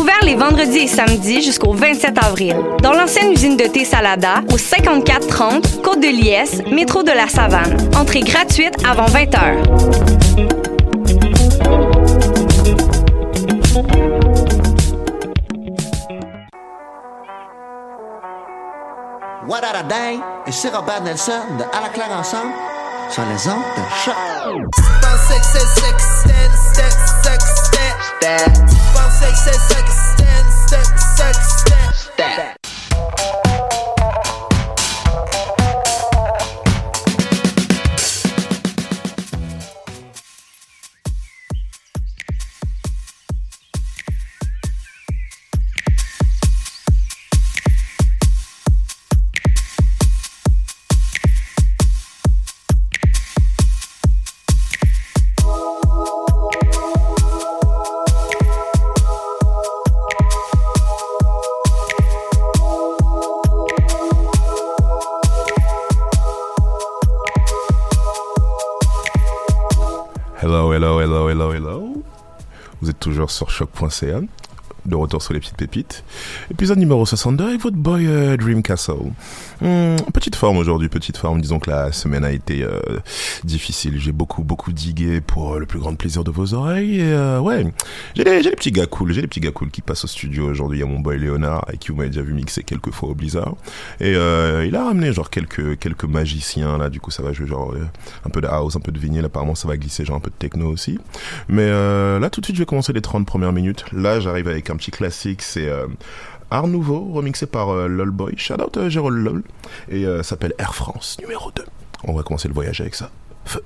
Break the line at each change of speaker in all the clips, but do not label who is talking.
Ouvert les vendredis et samedis jusqu'au 27 avril. Dans l'ancienne usine de thé Salada, au 5430 Côte de Liesse, métro de la Savane. Entrée gratuite avant 20 h.
What a day et c'est Robert Nelson de À la claire ensemble sur les ondes de choc.
that. Toujours sur choc.ca. De retour sur les petites pépites. Épisode numéro 62 avec votre boy euh, Dream. Hmm, petite forme aujourd'hui, petite forme. Disons que la semaine a été euh, difficile. J'ai beaucoup, beaucoup digué pour euh, le plus grand plaisir de vos oreilles. Et euh, ouais, j'ai des, j'ai des petits gars cool. J'ai des petits gars cool qui passent au studio aujourd'hui. Il y a mon boy Léonard, avec qui vous m'avez déjà vu mixer quelques fois au Blizzard. Et euh, il a ramené genre quelques, quelques magiciens là. Du coup, ça va jouer genre euh, un peu de house, un peu de vinyle. Apparemment, ça va glisser genre un peu de techno aussi. Mais euh, là, tout de suite, je vais commencer les 30 premières minutes. Là, j'arrive avec un petit classique. C'est Art Nouveau, remixé par euh, LOLboy. Shout out euh, Jérôme LOL. Et euh, s'appelle Air France numéro 2. On va commencer le voyage avec ça. Feu.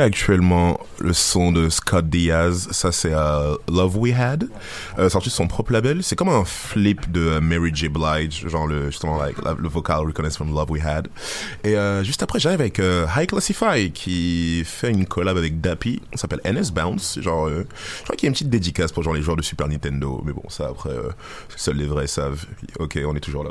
Actuellement le son de Scott Diaz. Ça, c'est euh, Love We Had, euh, sorti de son propre label. C'est comme un flip de euh, Mary J. Blige, genre le, justement, like, le vocal reconnaissent from Love We Had. Et juste après, j'arrive avec High Classify qui fait une collab avec Dappy. Ça s'appelle NS Bounce. Genre, je crois qu'il y a une petite dédicace pour genre les joueurs de Super Nintendo. Mais bon, ça après, seuls les vrais savent. Ok, on est toujours là.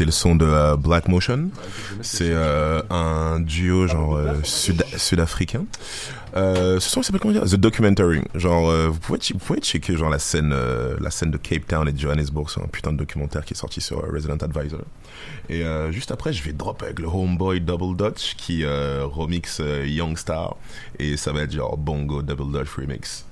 Écoutez le son de euh, Black Motion. C'est euh, un duo genre euh, sud- sud-africain. Ce son s'appelle comment dire? The Documentary. Genre, vous pouvez vous pouvez checker genre la scène la scène de Cape Town et Johannesburg. C'est un putain de documentaire qui est sorti sur Resident Advisor. Et juste après, je vais drop avec le Homeboy Double Dutch qui remix Young Star et ça va être genre Bongo Double Dutch remix.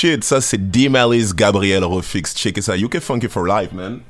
Shit. Ça, c'est D. Malice, Gabriel Rofix. Check it out. You can funk it for life, man.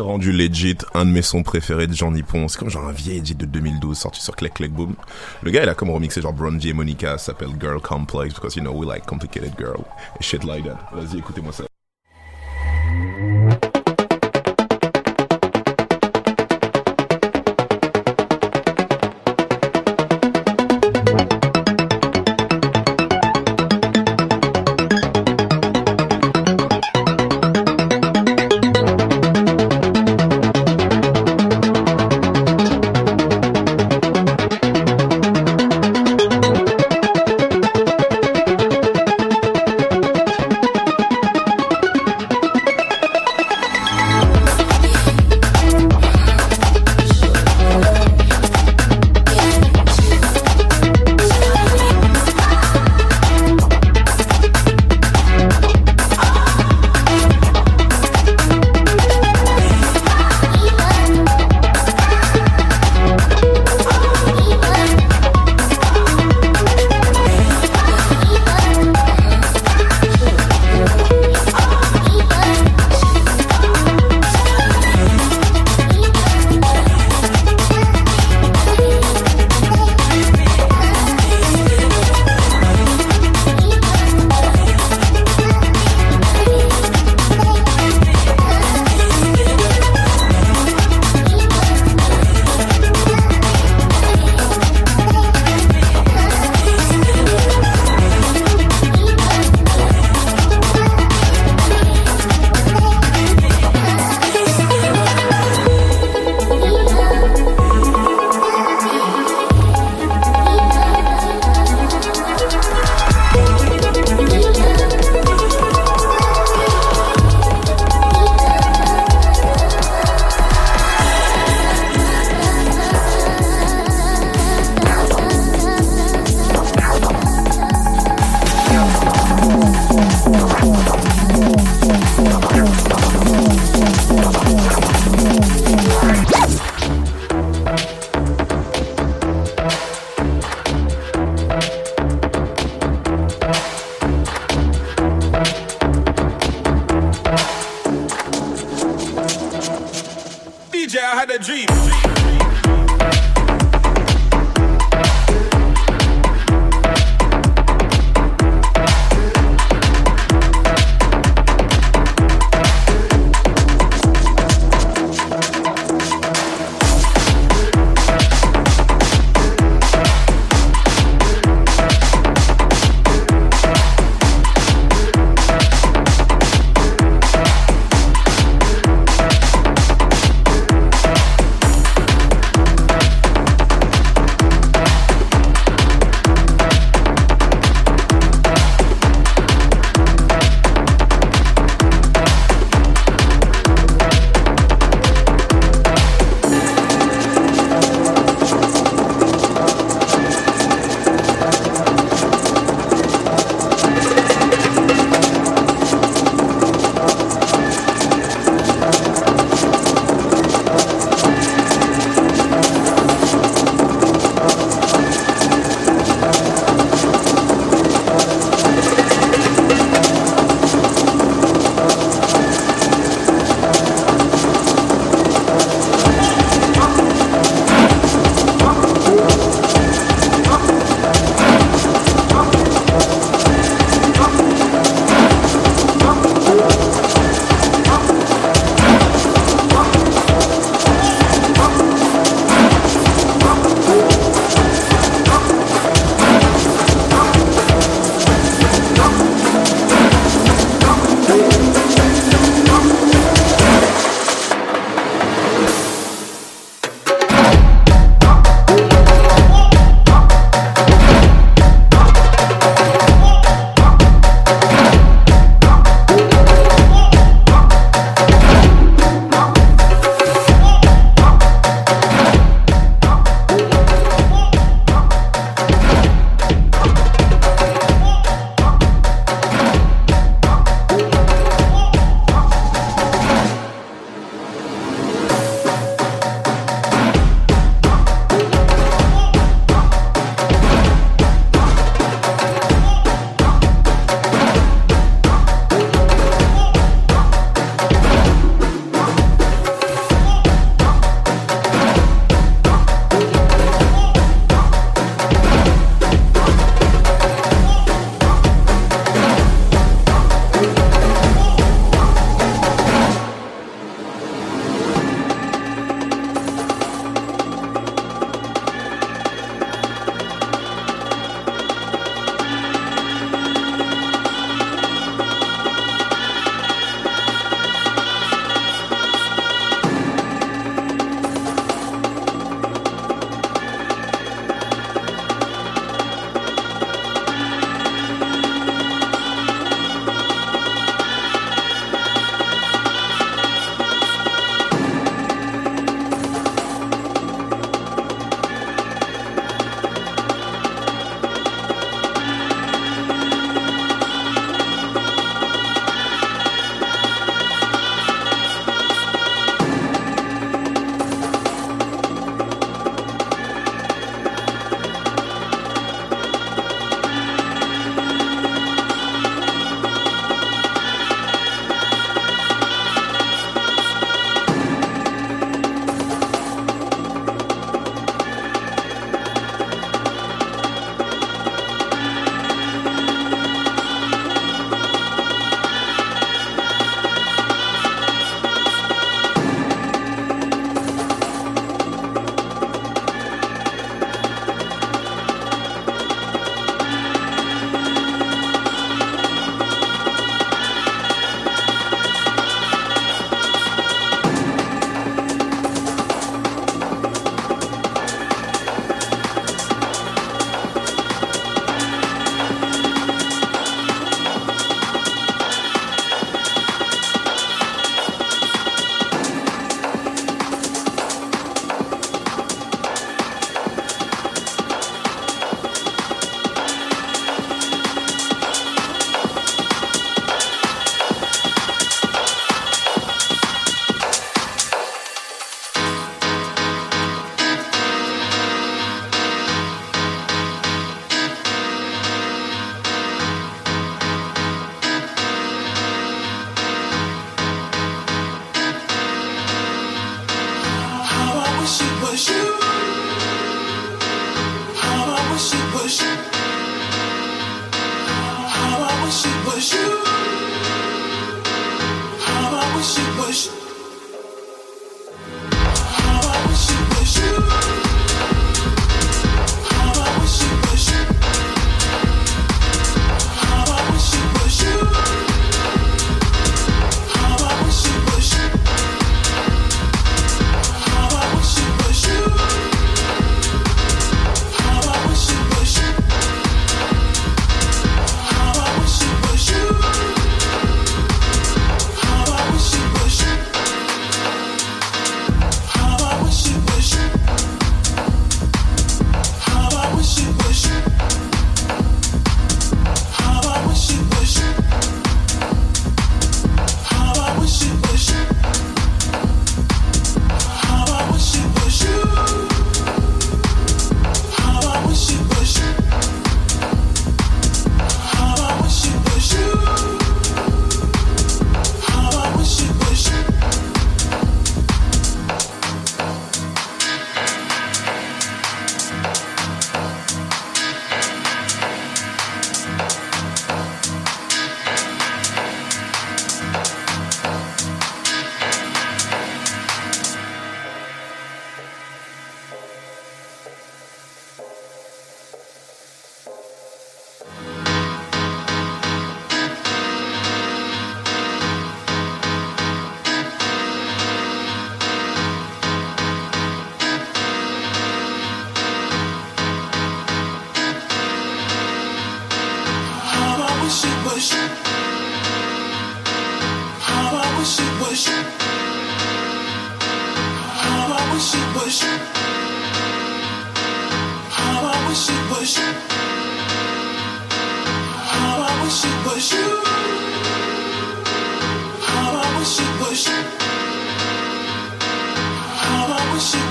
Rendu legit un de mes sons préférés de Jean Nippon. C'est comme genre un vieil edit de 2012 sorti sur Click Click Boom. Le gars, il a comme remixé genre Bronzy et Monica, s'appelle Girl Complex because you know we like complicated girl et shit like that. Vas-y, écoutez-moi ça.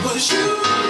was you.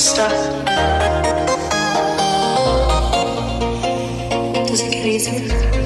I'm. Does it get easier?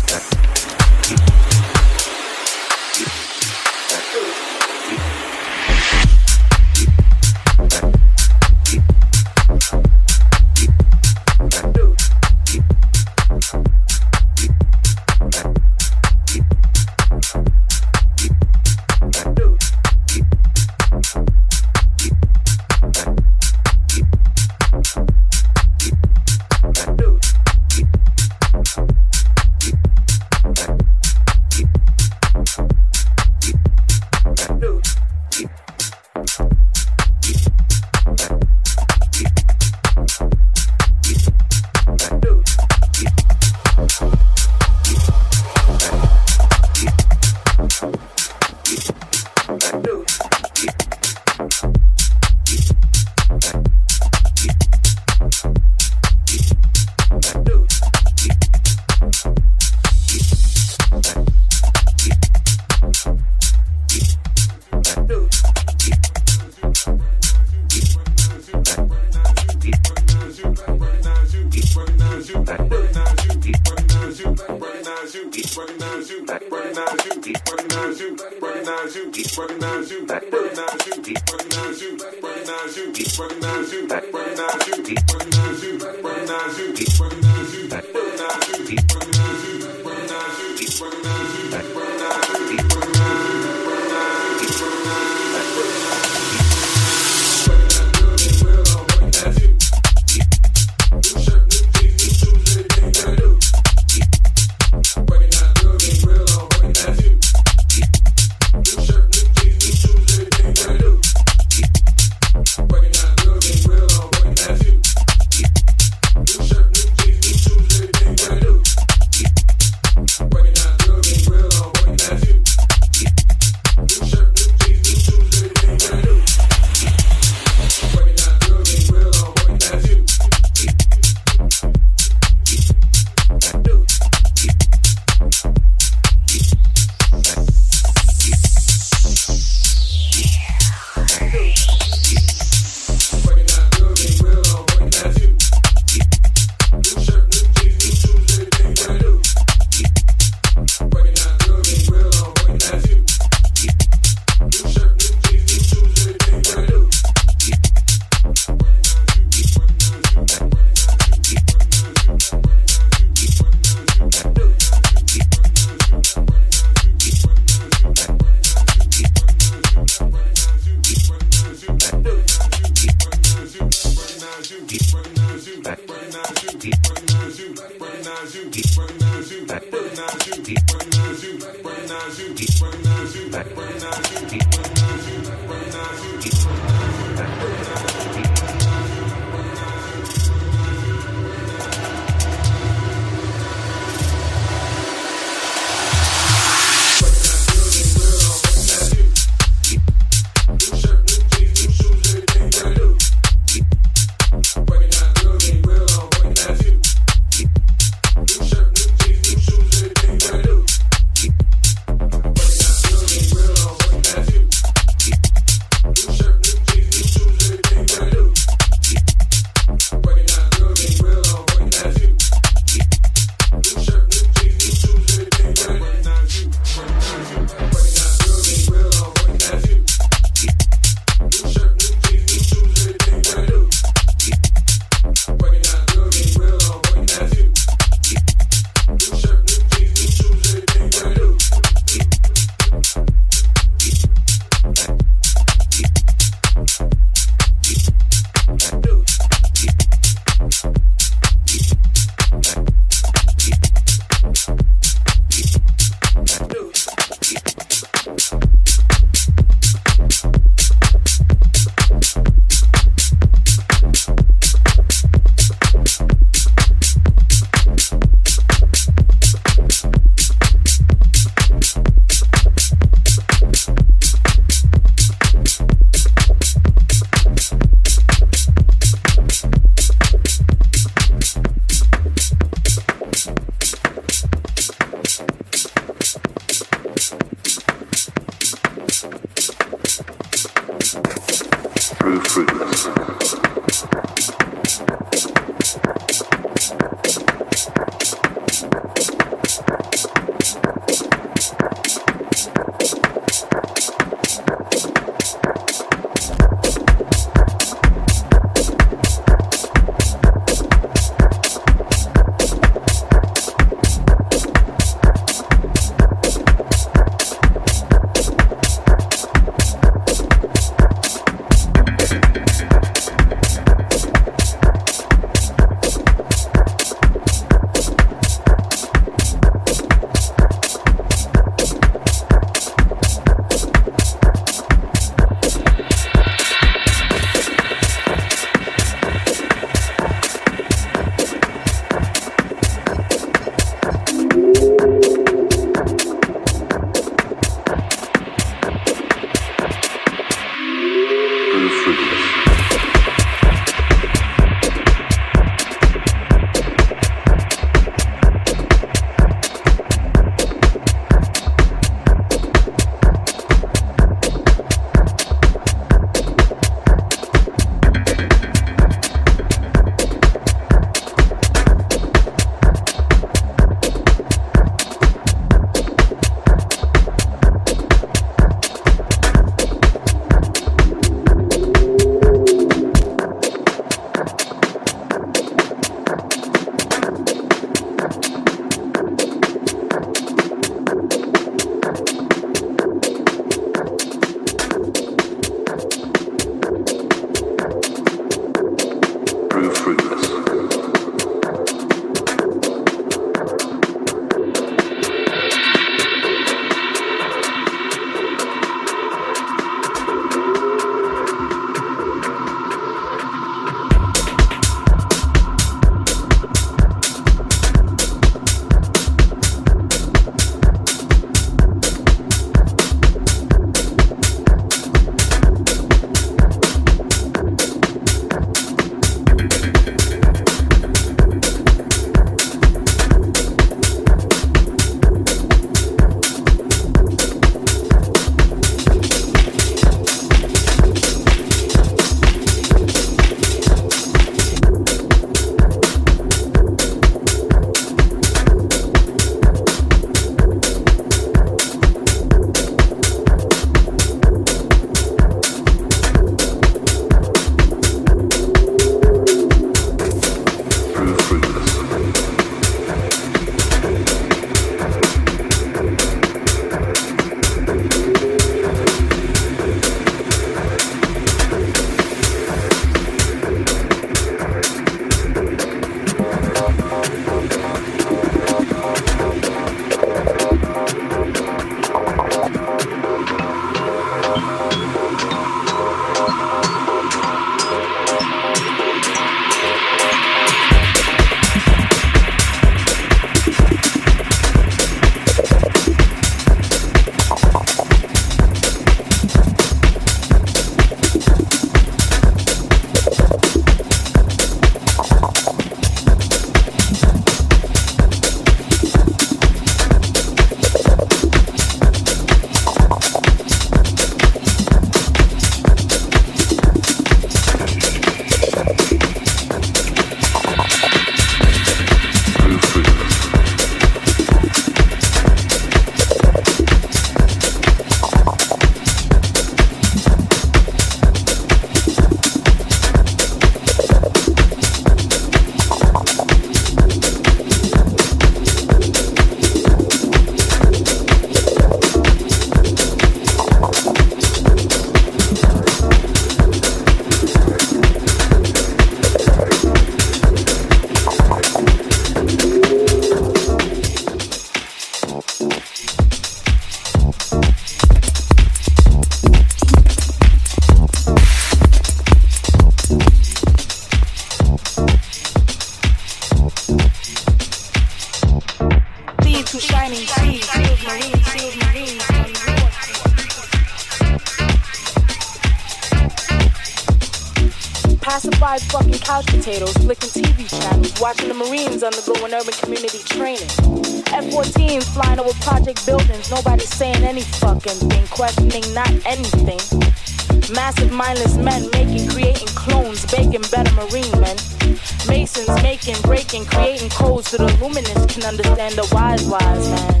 understand the wise, wise man.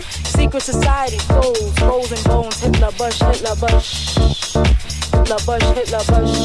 Secret society, fools, frozen bones, Hitler, Bush, Hitler, Bush. Hitler, Bush, Hitler, Bush.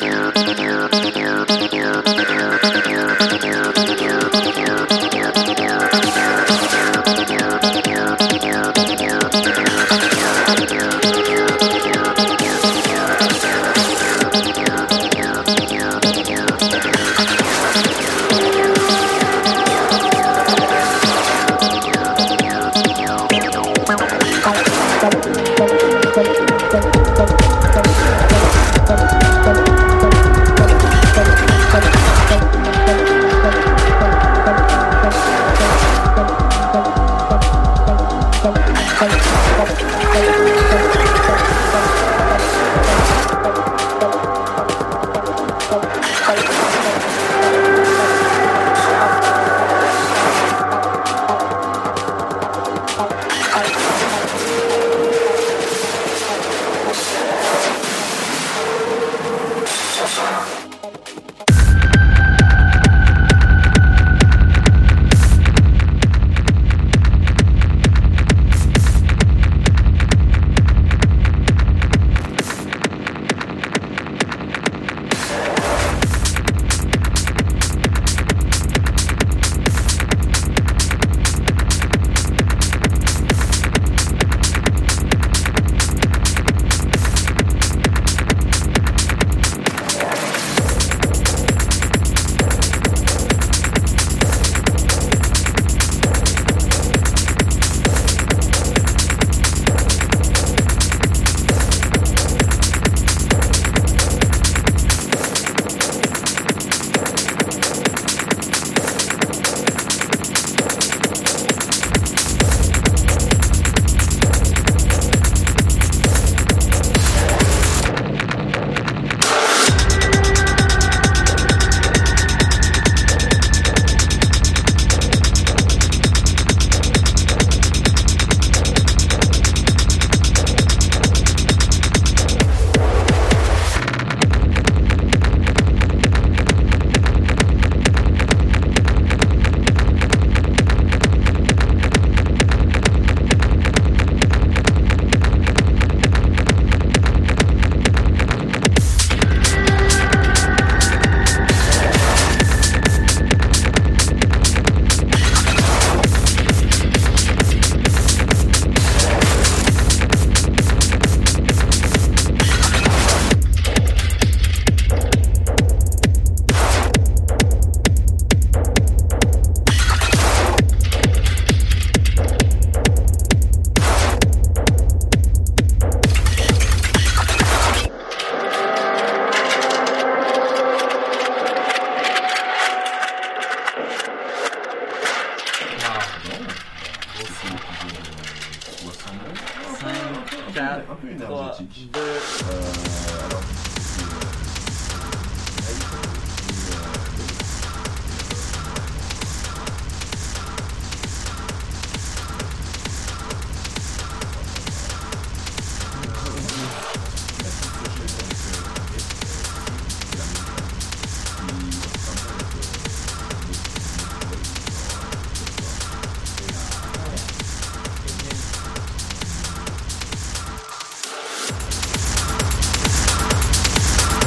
Peter.